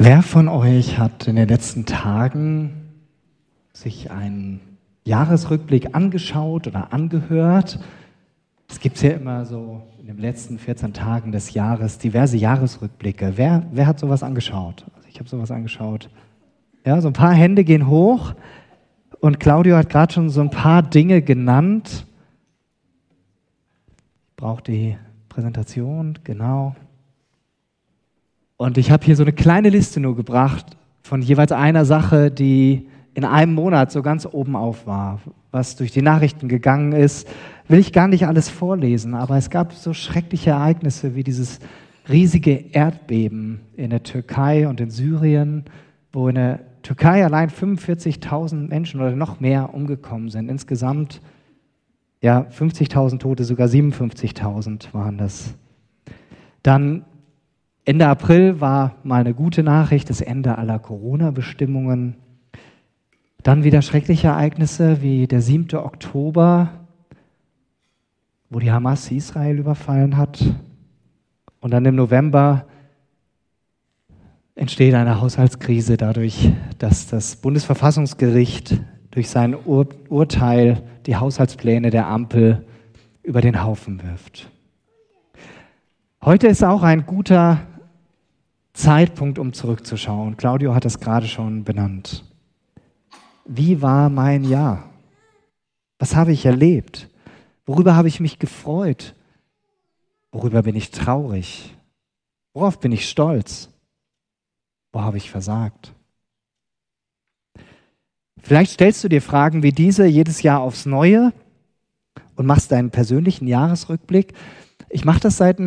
Wer von euch hat in den letzten Tagen sich einen Jahresrückblick angeschaut oder angehört? Es gibt ja immer so in den letzten 14 Tagen des Jahres diverse Jahresrückblicke. Wer, wer hat sowas angeschaut? Also ich habe sowas angeschaut. Ja, so ein paar Hände gehen hoch und Claudio hat gerade schon so ein paar Dinge genannt. Ich brauche die Präsentation, genau. Und ich habe hier so eine kleine Liste nur gebracht von jeweils einer Sache, die in einem Monat so ganz oben auf war, was durch die Nachrichten gegangen ist. Will ich gar nicht alles vorlesen, aber es gab so schreckliche Ereignisse wie dieses riesige Erdbeben in der Türkei und in Syrien, wo in der Türkei allein 45.000 Menschen oder noch mehr umgekommen sind. Insgesamt ja 50.000 Tote, sogar 57.000 waren das. Dann Ende April war mal eine gute Nachricht, das Ende aller Corona-Bestimmungen. Dann wieder schreckliche Ereignisse wie der 7. Oktober, wo die Hamas Israel überfallen hat. Und dann im November entsteht eine Haushaltskrise dadurch, dass das Bundesverfassungsgericht durch sein Ur Urteil die Haushaltspläne der Ampel über den Haufen wirft. Heute ist auch ein guter Zeitpunkt, um zurückzuschauen. Claudio hat es gerade schon benannt. Wie war mein Jahr? Was habe ich erlebt? Worüber habe ich mich gefreut? Worüber bin ich traurig? Worauf bin ich stolz? Wo habe ich versagt? Vielleicht stellst du dir Fragen wie diese jedes Jahr aufs Neue und machst deinen persönlichen Jahresrückblick. Ich mache das seit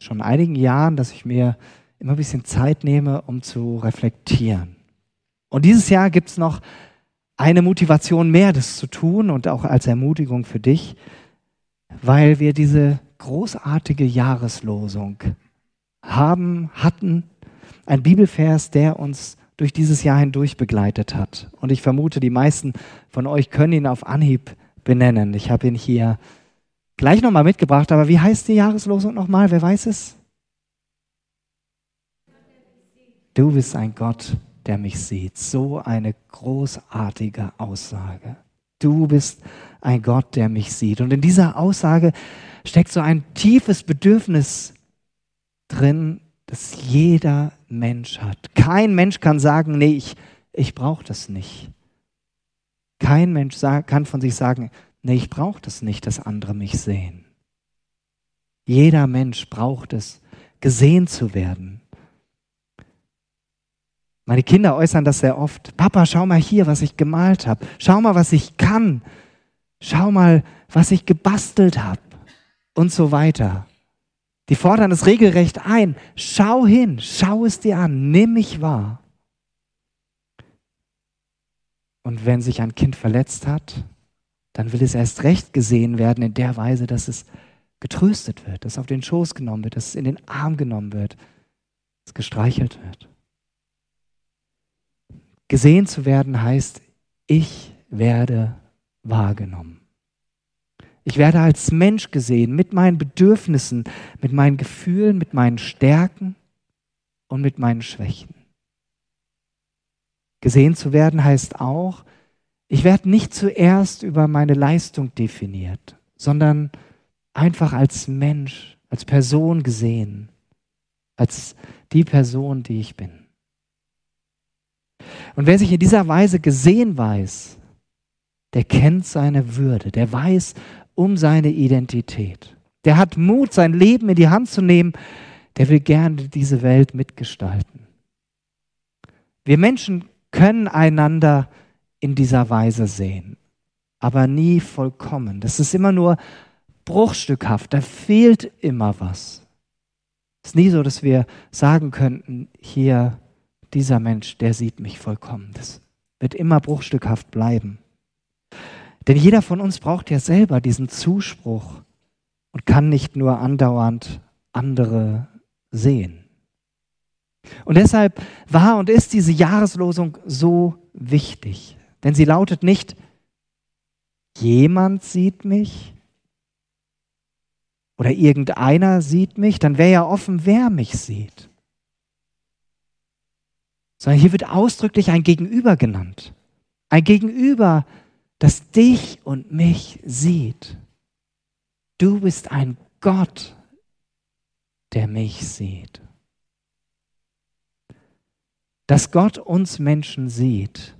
schon einigen Jahren, dass ich mir immer ein bisschen Zeit nehme, um zu reflektieren. Und dieses Jahr gibt es noch eine Motivation mehr, das zu tun und auch als Ermutigung für dich, weil wir diese großartige Jahreslosung haben, hatten, ein Bibelvers, der uns durch dieses Jahr hindurch begleitet hat. Und ich vermute, die meisten von euch können ihn auf Anhieb benennen. Ich habe ihn hier gleich nochmal mitgebracht, aber wie heißt die Jahreslosung nochmal? Wer weiß es? Du bist ein Gott, der mich sieht. So eine großartige Aussage. Du bist ein Gott, der mich sieht. Und in dieser Aussage steckt so ein tiefes Bedürfnis drin, das jeder Mensch hat. Kein Mensch kann sagen, nee, ich, ich brauche das nicht. Kein Mensch kann von sich sagen, nee, ich brauche das nicht, dass andere mich sehen. Jeder Mensch braucht es, gesehen zu werden. Meine Kinder äußern das sehr oft. Papa, schau mal hier, was ich gemalt habe. Schau mal, was ich kann. Schau mal, was ich gebastelt habe. Und so weiter. Die fordern es regelrecht ein. Schau hin, schau es dir an, nimm mich wahr. Und wenn sich ein Kind verletzt hat, dann will es erst recht gesehen werden in der Weise, dass es getröstet wird, dass es auf den Schoß genommen wird, dass es in den Arm genommen wird, dass es gestreichelt wird. Gesehen zu werden heißt, ich werde wahrgenommen. Ich werde als Mensch gesehen mit meinen Bedürfnissen, mit meinen Gefühlen, mit meinen Stärken und mit meinen Schwächen. Gesehen zu werden heißt auch, ich werde nicht zuerst über meine Leistung definiert, sondern einfach als Mensch, als Person gesehen, als die Person, die ich bin. Und wer sich in dieser Weise gesehen weiß, der kennt seine Würde, der weiß um seine Identität. Der hat Mut, sein Leben in die Hand zu nehmen, der will gerne diese Welt mitgestalten. Wir Menschen können einander in dieser Weise sehen, aber nie vollkommen. Das ist immer nur bruchstückhaft, da fehlt immer was. Es ist nie so, dass wir sagen könnten, hier dieser Mensch, der sieht mich vollkommen. Das wird immer bruchstückhaft bleiben. Denn jeder von uns braucht ja selber diesen Zuspruch und kann nicht nur andauernd andere sehen. Und deshalb war und ist diese Jahreslosung so wichtig. Denn sie lautet nicht, jemand sieht mich oder irgendeiner sieht mich, dann wäre ja offen, wer mich sieht. Sondern hier wird ausdrücklich ein Gegenüber genannt. Ein Gegenüber, das dich und mich sieht. Du bist ein Gott, der mich sieht. Dass Gott uns Menschen sieht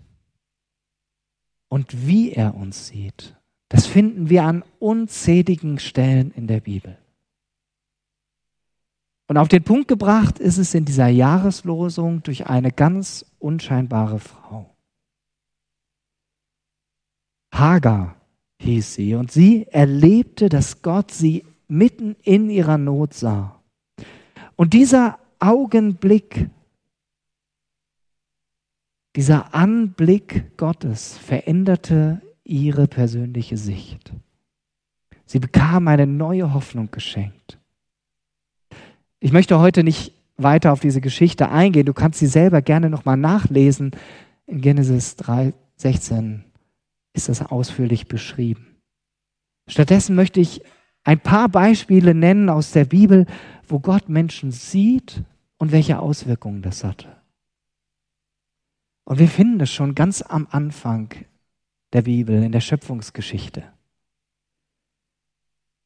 und wie er uns sieht, das finden wir an unzähligen Stellen in der Bibel. Und auf den Punkt gebracht ist es in dieser Jahreslosung durch eine ganz unscheinbare Frau. Hagar hieß sie und sie erlebte, dass Gott sie mitten in ihrer Not sah. Und dieser Augenblick, dieser Anblick Gottes veränderte ihre persönliche Sicht. Sie bekam eine neue Hoffnung geschenkt. Ich möchte heute nicht weiter auf diese Geschichte eingehen. Du kannst sie selber gerne nochmal nachlesen. In Genesis 3, 16 ist das ausführlich beschrieben. Stattdessen möchte ich ein paar Beispiele nennen aus der Bibel, wo Gott Menschen sieht und welche Auswirkungen das hatte. Und wir finden es schon ganz am Anfang der Bibel, in der Schöpfungsgeschichte.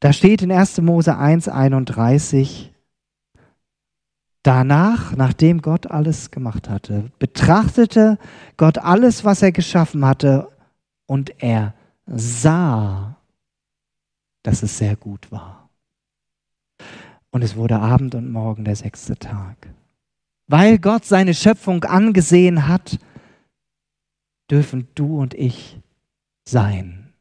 Da steht in 1. Mose 1, 31, Danach, nachdem Gott alles gemacht hatte, betrachtete Gott alles, was er geschaffen hatte, und er sah, dass es sehr gut war. Und es wurde Abend und Morgen der sechste Tag. Weil Gott seine Schöpfung angesehen hat, dürfen du und ich sein.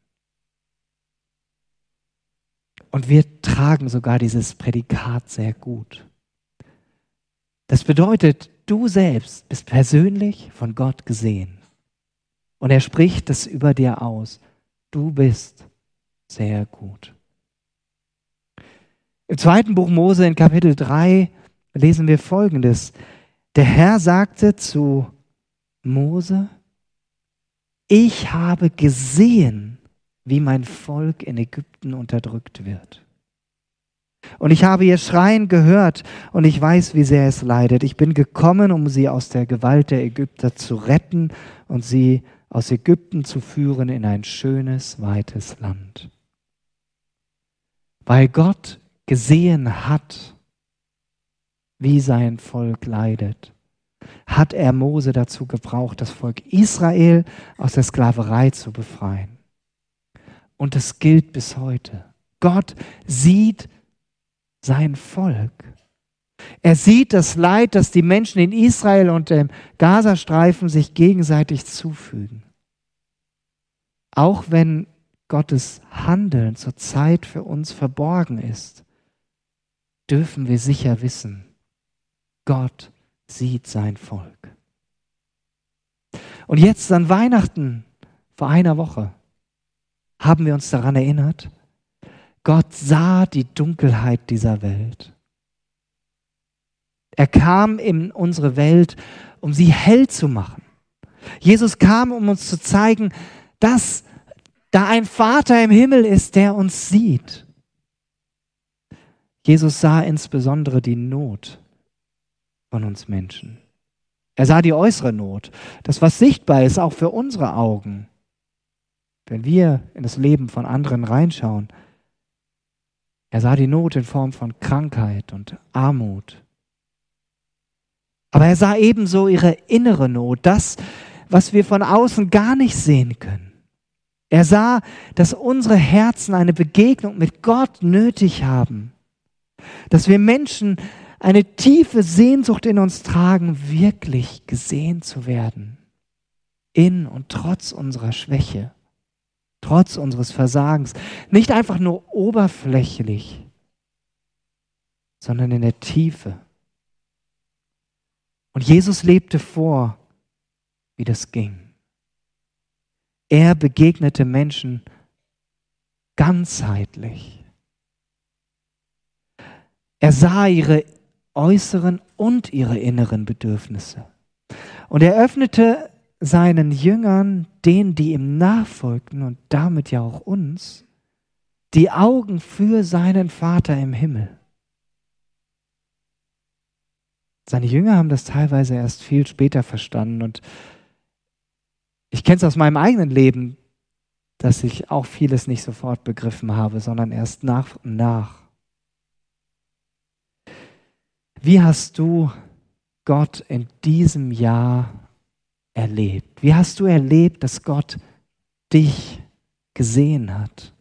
Und wir tragen sogar dieses Prädikat sehr gut. Das bedeutet, du selbst bist persönlich von Gott gesehen. Und er spricht das über dir aus. Du bist sehr gut. Im zweiten Buch Mose in Kapitel 3 lesen wir Folgendes. Der Herr sagte zu Mose, ich habe gesehen, wie mein Volk in Ägypten unterdrückt wird. Und ich habe ihr Schreien gehört und ich weiß, wie sehr es leidet. Ich bin gekommen, um sie aus der Gewalt der Ägypter zu retten und sie aus Ägypten zu führen in ein schönes, weites Land. Weil Gott gesehen hat, wie sein Volk leidet, hat er Mose dazu gebraucht, das Volk Israel aus der Sklaverei zu befreien. Und es gilt bis heute. Gott sieht sein Volk. Er sieht das Leid, das die Menschen in Israel und dem Gazastreifen sich gegenseitig zufügen. Auch wenn Gottes Handeln zurzeit für uns verborgen ist, dürfen wir sicher wissen, Gott sieht sein Volk. Und jetzt an Weihnachten vor einer Woche haben wir uns daran erinnert, Gott sah die Dunkelheit dieser Welt. Er kam in unsere Welt, um sie hell zu machen. Jesus kam, um uns zu zeigen, dass da ein Vater im Himmel ist, der uns sieht. Jesus sah insbesondere die Not von uns Menschen. Er sah die äußere Not, das, was sichtbar ist, auch für unsere Augen. Wenn wir in das Leben von anderen reinschauen, er sah die Not in Form von Krankheit und Armut. Aber er sah ebenso ihre innere Not, das, was wir von außen gar nicht sehen können. Er sah, dass unsere Herzen eine Begegnung mit Gott nötig haben, dass wir Menschen eine tiefe Sehnsucht in uns tragen, wirklich gesehen zu werden, in und trotz unserer Schwäche trotz unseres Versagens. Nicht einfach nur oberflächlich, sondern in der Tiefe. Und Jesus lebte vor, wie das ging. Er begegnete Menschen ganzheitlich. Er sah ihre äußeren und ihre inneren Bedürfnisse. Und er öffnete seinen Jüngern, denen, die ihm nachfolgten und damit ja auch uns, die Augen für seinen Vater im Himmel. Seine Jünger haben das teilweise erst viel später verstanden. Und ich kenne es aus meinem eigenen Leben, dass ich auch vieles nicht sofort begriffen habe, sondern erst nach und nach. Wie hast du Gott in diesem Jahr erlebt? Wie hast du erlebt, dass Gott dich gesehen hat?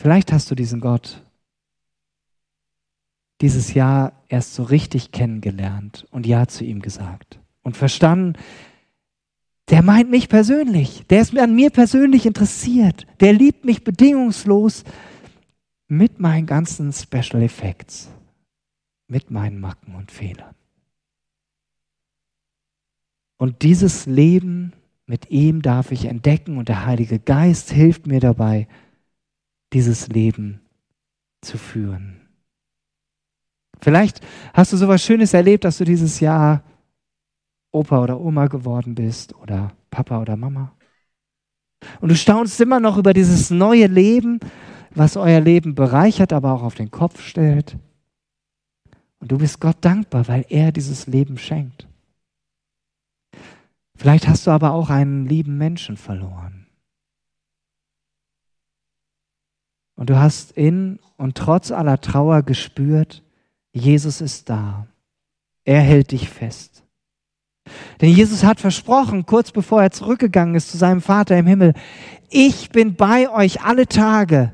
Vielleicht hast du diesen Gott dieses Jahr erst so richtig kennengelernt und Ja zu ihm gesagt und verstanden, der meint mich persönlich, der ist an mir persönlich interessiert, der liebt mich bedingungslos mit meinen ganzen Special Effects, mit meinen Macken und Fehlern. Und dieses Leben mit ihm darf ich entdecken und der Heilige Geist hilft mir dabei, dieses Leben zu führen. Vielleicht hast du sowas Schönes erlebt, dass du dieses Jahr Opa oder Oma geworden bist oder Papa oder Mama. Und du staunst immer noch über dieses neue Leben, was euer Leben bereichert, aber auch auf den Kopf stellt. Und du bist Gott dankbar, weil er dieses Leben schenkt. Vielleicht hast du aber auch einen lieben Menschen verloren. Und du hast in und trotz aller Trauer gespürt, Jesus ist da. Er hält dich fest. Denn Jesus hat versprochen, kurz bevor er zurückgegangen ist zu seinem Vater im Himmel, ich bin bei euch alle Tage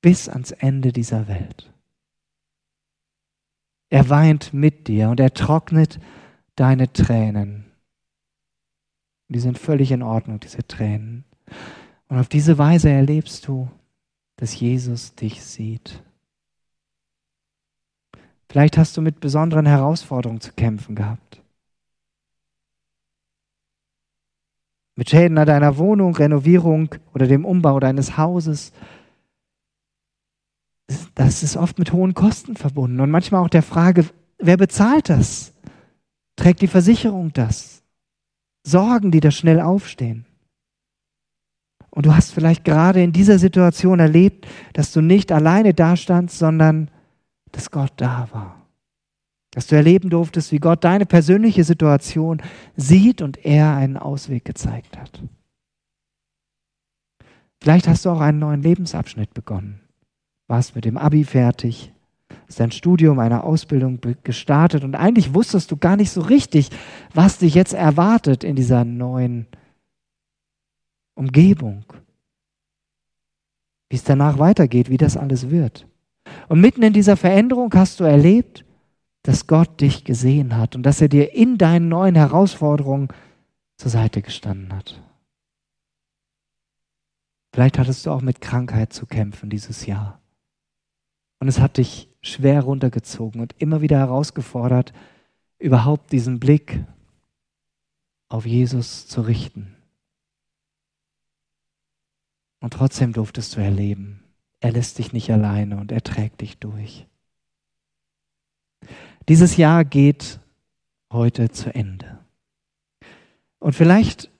bis ans Ende dieser Welt. Er weint mit dir und er trocknet deine Tränen. Die sind völlig in Ordnung, diese Tränen. Und auf diese Weise erlebst du, dass Jesus dich sieht. Vielleicht hast du mit besonderen Herausforderungen zu kämpfen gehabt. Mit Schäden an deiner Wohnung, Renovierung oder dem Umbau deines Hauses. Das ist oft mit hohen Kosten verbunden und manchmal auch der Frage, wer bezahlt das? Trägt die Versicherung das? Sorgen, die da schnell aufstehen. Und du hast vielleicht gerade in dieser Situation erlebt, dass du nicht alleine dastandst, sondern dass Gott da war. Dass du erleben durftest, wie Gott deine persönliche Situation sieht und er einen Ausweg gezeigt hat. Vielleicht hast du auch einen neuen Lebensabschnitt begonnen. Warst mit dem Abi fertig, hast dein Studium, eine Ausbildung gestartet und eigentlich wusstest du gar nicht so richtig, was dich jetzt erwartet in dieser neuen Umgebung. Wie es danach weitergeht, wie das alles wird. Und mitten in dieser Veränderung hast du erlebt, dass Gott dich gesehen hat und dass er dir in deinen neuen Herausforderungen zur Seite gestanden hat. Vielleicht hattest du auch mit Krankheit zu kämpfen dieses Jahr. Und es hat dich schwer runtergezogen und immer wieder herausgefordert, überhaupt diesen Blick auf Jesus zu richten. Und trotzdem durftest du erleben, er lässt dich nicht alleine und er trägt dich durch. Dieses Jahr geht heute zu Ende. Und vielleicht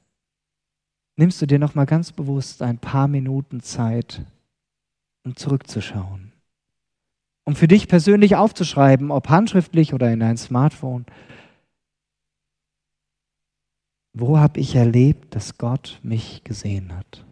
nimmst du dir noch mal ganz bewusst ein paar Minuten Zeit, um zurückzuschauen um für dich persönlich aufzuschreiben, ob handschriftlich oder in dein Smartphone. Wo habe ich erlebt, dass Gott mich gesehen hat?